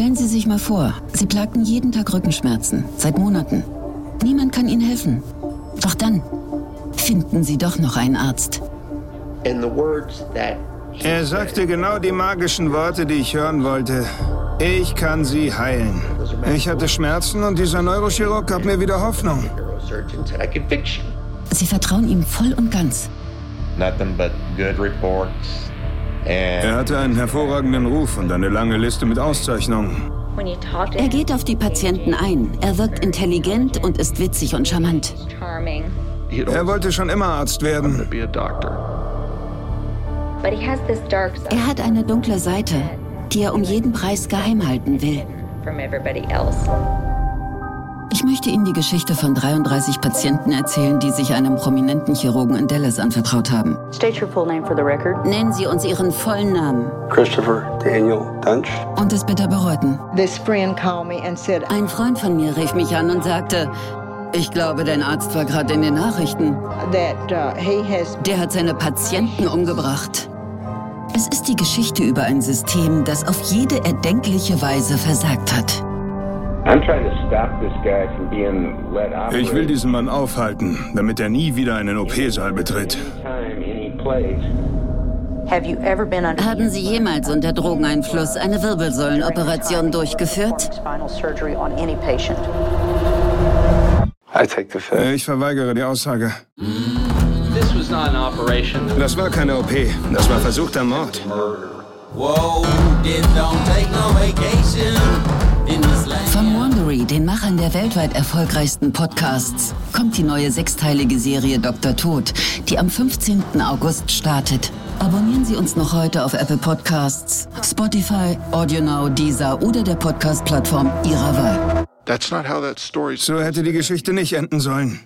Stellen Sie sich mal vor, Sie plagten jeden Tag Rückenschmerzen, seit Monaten. Niemand kann Ihnen helfen. Doch dann finden Sie doch noch einen Arzt. Er sagte genau die magischen Worte, die ich hören wollte. Ich kann Sie heilen. Ich hatte Schmerzen und dieser Neurochirurg gab mir wieder Hoffnung. Sie vertrauen ihm voll und ganz. Er hatte einen hervorragenden Ruf und eine lange Liste mit Auszeichnungen. Er geht auf die Patienten ein. Er wirkt intelligent und ist witzig und charmant. Er wollte schon immer Arzt werden. Er hat eine dunkle Seite, die er um jeden Preis geheim halten will. Ich möchte Ihnen die Geschichte von 33 Patienten erzählen, die sich einem prominenten Chirurgen in Dallas anvertraut haben. Nennen Sie uns Ihren vollen Namen. Christopher Daniel Dunch. Und es bitte bereuten. Ein Freund von mir rief mich an und sagte, ich glaube, dein Arzt war gerade in den Nachrichten. uh, Der hat seine Patienten umgebracht. Es ist die Geschichte über ein System, das auf jede erdenkliche Weise versagt hat. Ich will diesen Mann aufhalten, damit er nie wieder einen OP-Saal betritt. Haben Sie jemals unter Drogeneinfluss eine Wirbelsäulenoperation durchgeführt? I take the fifth. Ich verweigere die Aussage. Das war keine OP, das war versuchter Mord. Whoa, den Machern der weltweit erfolgreichsten Podcasts, kommt die neue sechsteilige Serie Dr. Tod, die am 15. August startet. Abonnieren Sie uns noch heute auf Apple Podcasts, Spotify, AudioNow, Deezer oder der Podcast-Plattform Ihrer Wahl. So hätte die Geschichte nicht enden sollen.